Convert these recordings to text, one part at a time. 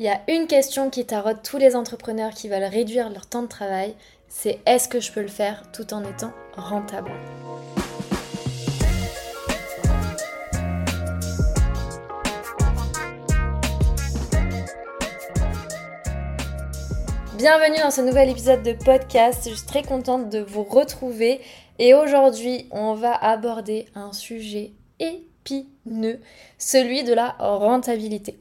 Il y a une question qui taraude tous les entrepreneurs qui veulent réduire leur temps de travail, c'est est-ce que je peux le faire tout en étant rentable? Bienvenue dans ce nouvel épisode de podcast. Je suis très contente de vous retrouver et aujourd'hui on va aborder un sujet épineux, celui de la rentabilité.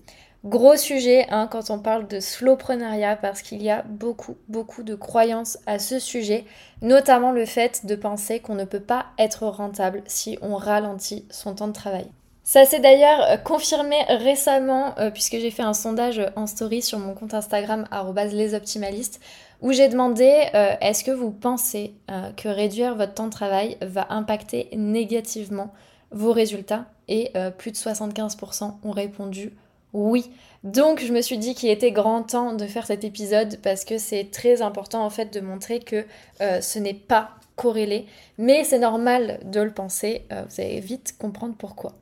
Gros sujet hein, quand on parle de slowpreneuriat parce qu'il y a beaucoup, beaucoup de croyances à ce sujet, notamment le fait de penser qu'on ne peut pas être rentable si on ralentit son temps de travail. Ça s'est d'ailleurs euh, confirmé récemment euh, puisque j'ai fait un sondage en story sur mon compte Instagram lesoptimalistes où j'ai demandé euh, est-ce que vous pensez que réduire votre temps de travail va impacter négativement vos résultats? Et plus de 75% ont répondu oui. Donc je me suis dit qu'il était grand temps de faire cet épisode parce que c'est très important en fait de montrer que euh, ce n'est pas corrélé, mais c'est normal de le penser, euh, vous allez vite comprendre pourquoi.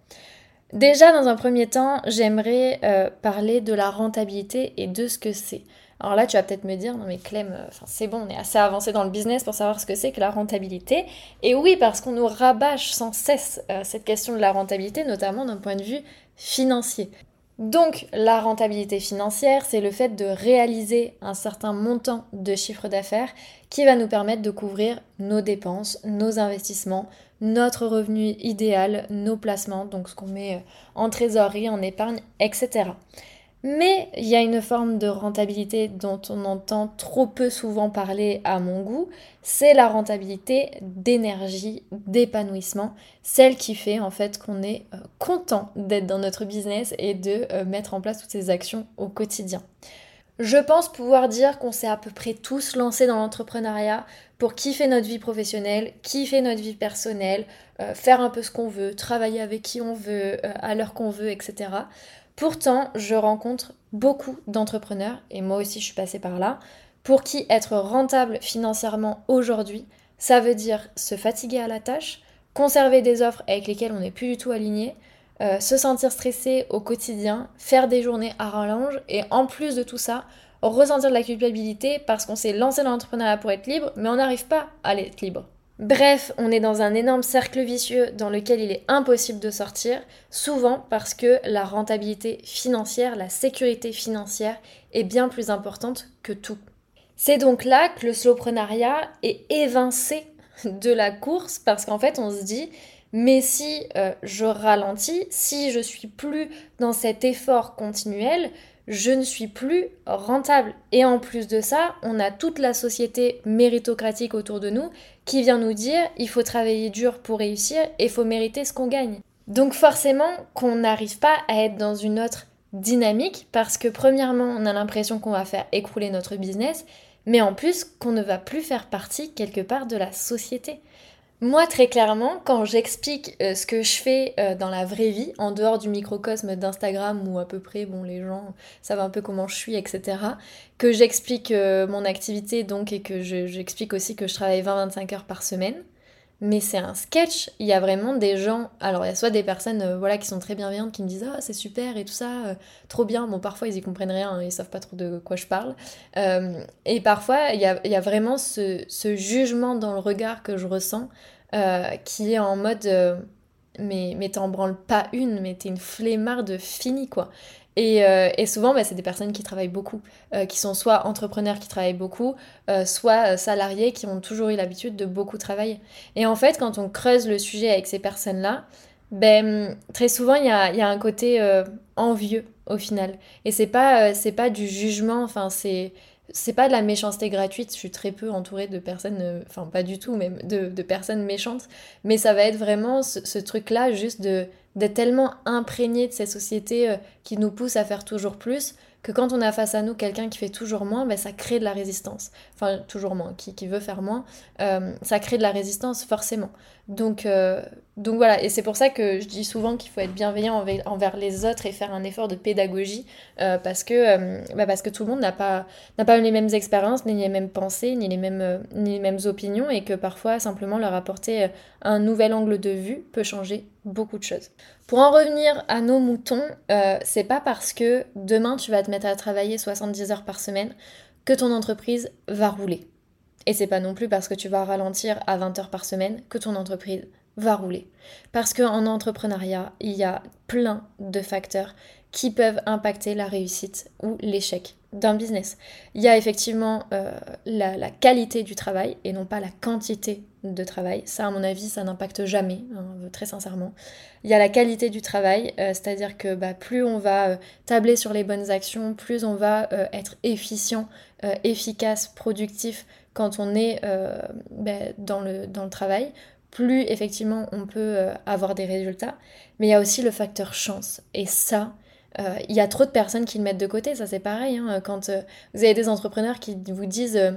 Déjà dans un premier temps, j'aimerais euh, parler de la rentabilité et de ce que c'est. Alors là, tu vas peut-être me dire, non mais Clem, c'est bon, on est assez avancé dans le business pour savoir ce que c'est que la rentabilité. Et oui, parce qu'on nous rabâche sans cesse cette question de la rentabilité, notamment d'un point de vue financier. Donc la rentabilité financière, c'est le fait de réaliser un certain montant de chiffre d'affaires qui va nous permettre de couvrir nos dépenses, nos investissements, notre revenu idéal, nos placements, donc ce qu'on met en trésorerie, en épargne, etc. Mais il y a une forme de rentabilité dont on entend trop peu souvent parler à mon goût, c'est la rentabilité d'énergie, d'épanouissement, celle qui fait en fait qu'on est euh, content d'être dans notre business et de euh, mettre en place toutes ces actions au quotidien. Je pense pouvoir dire qu'on s'est à peu près tous lancés dans l'entrepreneuriat pour kiffer notre vie professionnelle, kiffer notre vie personnelle, euh, faire un peu ce qu'on veut, travailler avec qui on veut, à l'heure qu'on veut, etc. Pourtant, je rencontre beaucoup d'entrepreneurs, et moi aussi je suis passée par là, pour qui être rentable financièrement aujourd'hui, ça veut dire se fatiguer à la tâche, conserver des offres avec lesquelles on n'est plus du tout aligné, euh, se sentir stressé au quotidien, faire des journées à rallonge, et en plus de tout ça, ressentir de la culpabilité parce qu'on s'est lancé dans l'entrepreneuriat pour être libre, mais on n'arrive pas à être libre. Bref, on est dans un énorme cercle vicieux dans lequel il est impossible de sortir, souvent parce que la rentabilité financière, la sécurité financière est bien plus importante que tout. C'est donc là que le slowprenariat est évincé de la course parce qu'en fait on se dit mais si euh, je ralentis, si je suis plus dans cet effort continuel, je ne suis plus rentable. Et en plus de ça, on a toute la société méritocratique autour de nous qui vient nous dire il faut travailler dur pour réussir et il faut mériter ce qu'on gagne. Donc forcément qu'on n'arrive pas à être dans une autre dynamique parce que premièrement, on a l'impression qu'on va faire écrouler notre business, mais en plus qu'on ne va plus faire partie quelque part de la société. Moi, très clairement, quand j'explique euh, ce que je fais euh, dans la vraie vie, en dehors du microcosme d'Instagram où à peu près, bon, les gens savent un peu comment je suis, etc., que j'explique euh, mon activité donc et que j'explique aussi que je travaille 20-25 heures par semaine, mais c'est un sketch. Il y a vraiment des gens. Alors, il y a soit des personnes voilà, qui sont très bienveillantes qui me disent Ah, c'est super et tout ça, trop bien. Bon, parfois, ils y comprennent rien, hein, ils savent pas trop de quoi je parle. et parfois, il y a, y a, vraiment ce, ce, jugement dans le regard que je ressens euh, qui est en mode euh, mais, mais t'en branles pas une, mais t'es une flemmarde finie quoi. Et, euh, et souvent, bah, c'est des personnes qui travaillent beaucoup, qui sont soit entrepreneurs qui travaillent beaucoup, soit salariés qui ont toujours eu l'habitude de beaucoup travailler. Et en fait, quand on creuse le sujet avec ces personnes-là, ben, très souvent, il y a, y a, un côté envieux au final. Et c'est pas, c'est pas du jugement, enfin, c'est c'est pas de la méchanceté gratuite, je suis très peu entourée de personnes, euh, enfin pas du tout, même de, personnes méchantes, mais ça va être vraiment ce, truc-là, juste d'être tellement imprégné de ces sociétés euh, qui nous poussent à faire toujours plus, que quand on a face à nous quelqu'un qui fait toujours moins, ben, ça crée de la résistance. Enfin, toujours moins, qui, veut faire moins, euh, ça crée de la résistance forcément. Donc, euh, donc voilà, et c'est pour ça que je dis souvent qu'il faut être bienveillant envers, les autres et faire un effort de pédagogie, euh, parce, que, bah, parce que tout le monde n'a pas, pas les mêmes expériences, ni les mêmes pensées, ni les mêmes opinions, et que parfois simplement leur apporter un nouvel angle de vue peut changer beaucoup de choses. Pour en revenir à nos moutons, euh, c'est pas parce que demain tu vas te mettre à travailler 70 heures par semaine que ton entreprise va rouler. Et c'est pas non plus parce que tu vas ralentir à 20 heures par semaine que ton entreprise va rouler. Parce qu'en entrepreneuriat, il y a plein de facteurs qui peuvent impacter la réussite ou l'échec d'un business. Il y a effectivement euh, la, qualité du travail et non pas la quantité de travail. Ça, à mon avis, ça n'impacte jamais, hein, très sincèrement. Il y a la qualité du travail, euh, c'est-à-dire que bah, plus on va euh, tabler sur les bonnes actions, plus on va être efficient, efficace, productif quand on est bah, dans, le, dans le travail, plus effectivement on peut avoir des résultats. Mais il y a aussi le facteur chance. Et ça, euh, il y a trop de personnes qui le mettent de côté, ça c'est pareil. Hein, quand euh, vous avez des entrepreneurs qui vous disent euh,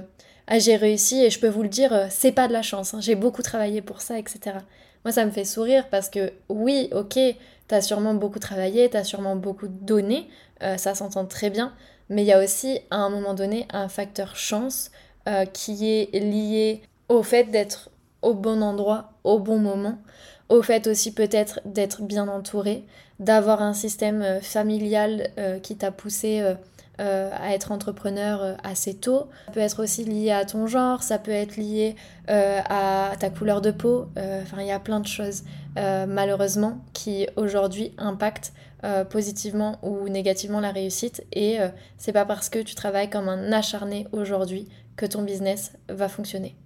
Ah, j'ai réussi et je peux vous le dire, c'est pas de la chance, hein, j'ai beaucoup travaillé pour ça, etc. Moi, ça me fait sourire parce que oui, ok, t'as sûrement beaucoup travaillé, t'as sûrement beaucoup donné, ça s'entend très bien, mais il y a aussi à un moment donné un facteur chance qui est lié au fait d'être au bon endroit, au bon moment, au fait aussi peut-être d'être bien entouré, d'avoir un système euh, familial euh, qui t'a poussé euh, à être entrepreneur assez tôt. Ça peut être aussi lié à ton genre, ça peut être lié à ta couleur de peau. Enfin, il y a plein de choses, malheureusement, qui aujourd'hui impactent positivement ou négativement la réussite. Et c'est pas parce que tu travailles comme un acharné aujourd'hui que ton business va fonctionner.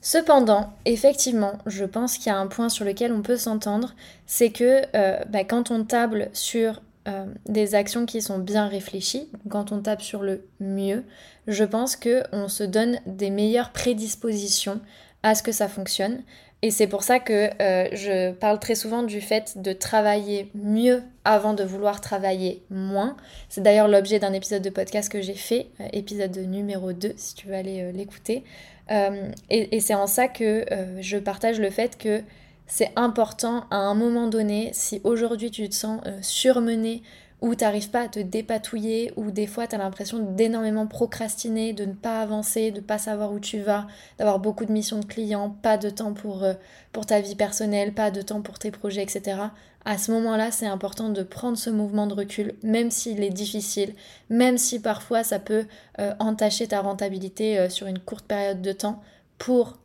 Cependant, effectivement, je pense qu'il y a un point sur lequel on peut s'entendre, c'est que euh, bah, quand on table sur euh, des actions qui sont bien réfléchies, quand on tape sur le mieux, je pense qu'on se donne des meilleures prédispositions à ce que ça fonctionne. Et c'est pour ça que euh, je parle très souvent du fait de travailler mieux avant de vouloir travailler moins. C'est d'ailleurs l'objet d'un épisode de podcast que j'ai fait, épisode numéro 2, si tu veux aller l'écouter. Euh, et, c'est en ça que euh, je partage le fait que c'est important à un moment donné, si aujourd'hui tu te sens euh, surmené ou tu n'arrives pas à te dépatouiller, ou des fois tu as l'impression d'énormément procrastiner, de ne pas avancer, de ne pas savoir où tu vas, d'avoir beaucoup de missions de clients, pas de temps pour, pour ta vie personnelle, pas de temps pour tes projets, etc à ce moment-là, c'est important de prendre ce mouvement de recul, même s'il est difficile, même si parfois ça peut euh, entacher ta rentabilité euh, sur une courte période de temps, pour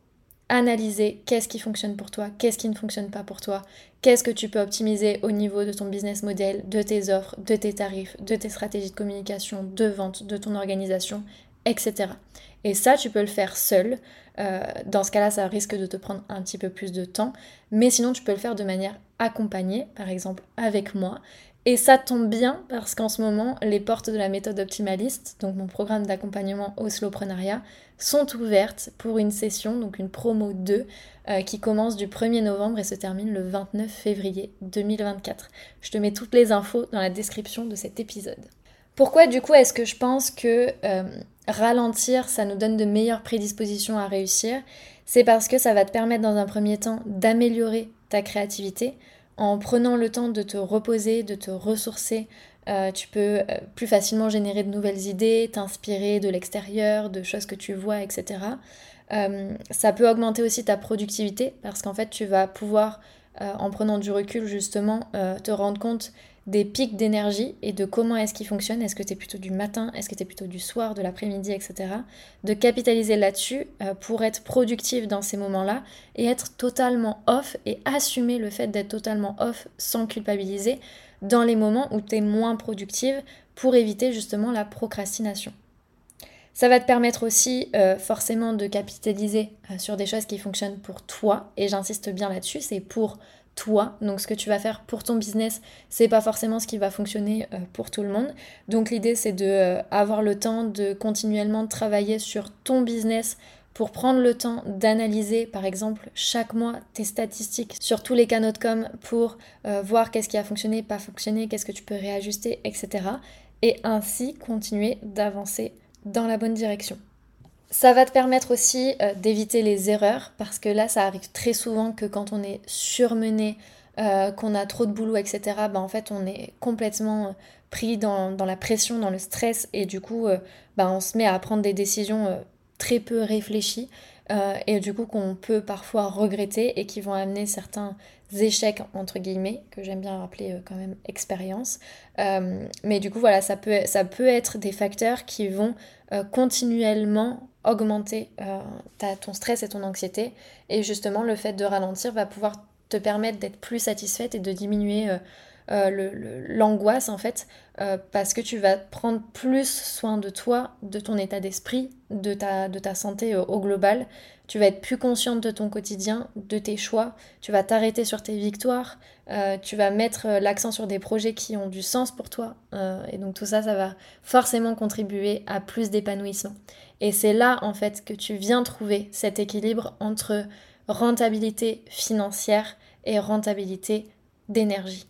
analyser qu'est-ce qui fonctionne pour toi, qu'est-ce qui ne fonctionne pas pour toi, qu'est-ce que tu peux optimiser au niveau de ton business model, de tes offres, de tes tarifs, de tes stratégies de communication, de vente, de ton organisation, etc. Et ça, tu peux le faire seul. Euh, dans ce cas-là, ça risque de te prendre un petit peu plus de temps. Mais sinon, tu peux le faire de manière accompagnée, par exemple avec moi. Et ça tombe bien parce qu'en ce moment, les portes de la méthode optimaliste, donc mon programme d'accompagnement au slowprenariat, sont ouvertes pour une session, donc une promo 2, euh, qui commence du 1er novembre et se termine le 29 février 2024. Je te mets toutes les infos dans la description de cet épisode. Pourquoi du coup est-ce que je pense que euh, ralentir, ça nous donne de meilleures prédispositions à réussir? C'est parce que ça va te permettre dans un premier temps d'améliorer ta créativité en prenant le temps de te reposer, de te ressourcer. Euh, tu peux euh, plus facilement générer de nouvelles idées, t'inspirer de l'extérieur, de choses que tu vois, etc. ça peut augmenter aussi ta productivité parce qu'en fait tu vas pouvoir, en prenant du recul justement, te rendre compte des pics d'énergie et de comment est-ce qu'ils fonctionnent. Est-ce que tu es plutôt du matin, est-ce que tu es plutôt du soir, de l'après-midi, etc. De capitaliser là-dessus euh, pour être productive dans ces moments-là et être totalement off et assumer le fait d'être totalement off sans culpabiliser dans les moments où tu es moins productive pour éviter justement la procrastination. Ça va te permettre aussi euh, forcément de capitaliser euh, sur des choses qui fonctionnent pour toi, et j'insiste bien là-dessus, c'est pour toi. Donc ce que tu vas faire pour ton business, c'est pas forcément ce qui va fonctionner euh, pour tout le monde. Donc l'idée c'est de euh, avoir le temps de continuellement travailler sur ton business pour prendre le temps d'analyser par exemple chaque mois tes statistiques sur tous les canaux de com pour euh, voir qu'est-ce qui a fonctionné, pas fonctionné, qu'est-ce que tu peux réajuster, etc. Et ainsi continuer d'avancer dans la bonne direction. Ça va te permettre aussi euh, d'éviter les erreurs parce que là, ça arrive très souvent que quand on est surmené, euh, qu'on a trop de boulot, etc., bah, en fait, on est complètement euh, pris dans, la pression, dans le stress et du coup, bah, on se met à prendre des décisions très peu réfléchies. et du coup qu'on peut parfois regretter et qui vont amener certains échecs entre guillemets, que j'aime bien rappeler quand même expérience. Mais du coup voilà, ça peut, ça peut être des facteurs qui vont continuellement augmenter ta, ton stress et ton anxiété. Et justement le fait de ralentir va pouvoir te permettre d'être plus satisfaite et de diminuer euh, l'angoisse en fait, euh, parce que tu vas prendre plus soin de toi, de ton état d'esprit, de ta, de ta santé euh, au global. Tu vas être plus consciente de ton quotidien, de tes choix. Tu vas t'arrêter sur tes victoires. tu vas mettre l'accent sur des projets qui ont du sens pour toi. et donc tout ça, ça va forcément contribuer à plus d'épanouissement. Et c'est là en fait que tu viens trouver cet équilibre entre rentabilité financière et rentabilité d'énergie.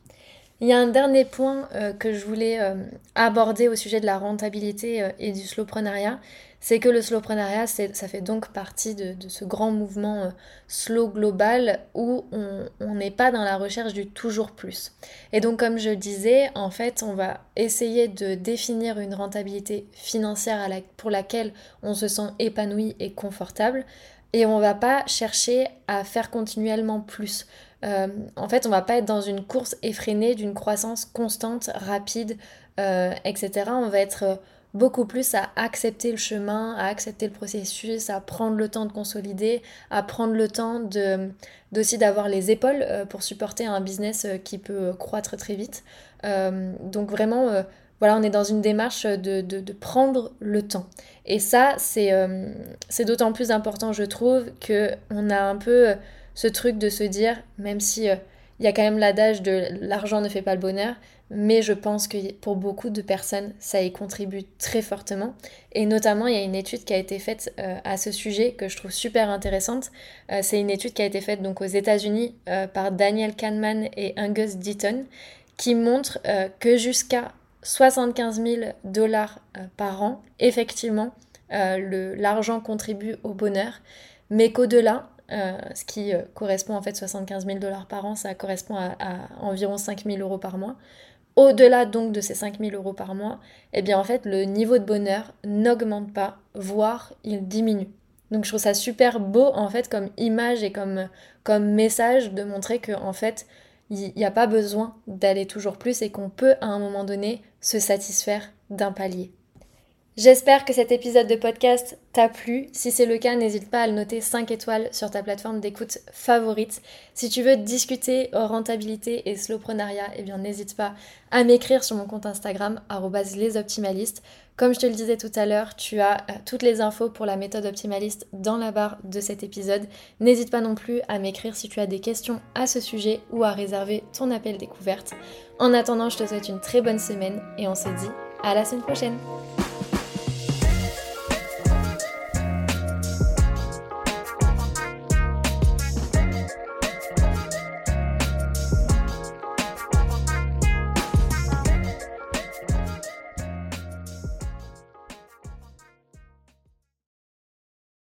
Il y a un dernier point euh, que je voulais euh, aborder au sujet de la rentabilité euh, et du slowprenariat, c'est que le slowprenariat, ça fait donc partie de, ce grand mouvement slow global où on n'est pas dans la recherche du toujours plus. Et donc comme je disais, en fait, on va essayer de définir une rentabilité financière pour laquelle on se sent épanoui et confortable, et on va pas chercher à faire continuellement plus. Euh, en fait, on va pas être dans une course effrénée d'une croissance constante, rapide, euh, etc. On va être euh, beaucoup plus à accepter le chemin, à accepter le processus, à prendre le temps de consolider, à prendre le temps de, d'aussi d'avoir les épaules pour supporter un business qui peut croître très vite. donc vraiment, voilà, on est dans une démarche de, de, prendre le temps. Et ça, c'est, d'autant plus important, je trouve, qu'on a un peu ce truc de se dire, même si euh, il y a quand même l'adage de l'argent ne fait pas le bonheur, mais je pense que pour beaucoup de personnes, ça y contribue très fortement. Et notamment, il y a une étude qui a été faite euh, à ce sujet que je trouve super intéressante. Euh, c'est une étude qui a été faite donc aux États-Unis par Daniel Kahneman et Angus Deaton, qui montre que jusqu'à 75 000 dollars par an, effectivement, l'argent contribue au bonheur, mais qu'au-delà, euh, ce qui euh, correspond en fait 75 000 dollars par an, ça correspond à, environ 5 000 euros par mois. Au-delà donc de ces 5 000 euros par mois, eh bien en fait le niveau de bonheur n'augmente pas, voire il diminue. Donc je trouve ça super beau en fait comme image et comme, comme message de montrer que en fait il n'y a pas besoin d'aller toujours plus et qu'on peut à un moment donné se satisfaire d'un palier. J'espère que cet épisode de podcast t'a plu. Si c'est le cas, n'hésite pas à le noter 5 étoiles sur ta plateforme d'écoute favorite. Si tu veux discuter rentabilité et slowprenariat, eh bien n'hésite pas à m'écrire sur mon compte Instagram @lesoptimalistes. Comme je te le disais tout à l'heure, tu as euh, toutes les infos pour la méthode optimaliste dans la barre de cet épisode. N'hésite pas non plus à m'écrire si tu as des questions à ce sujet ou à réserver ton appel découverte. En attendant, je te souhaite une très bonne semaine et on se dit à la semaine prochaine.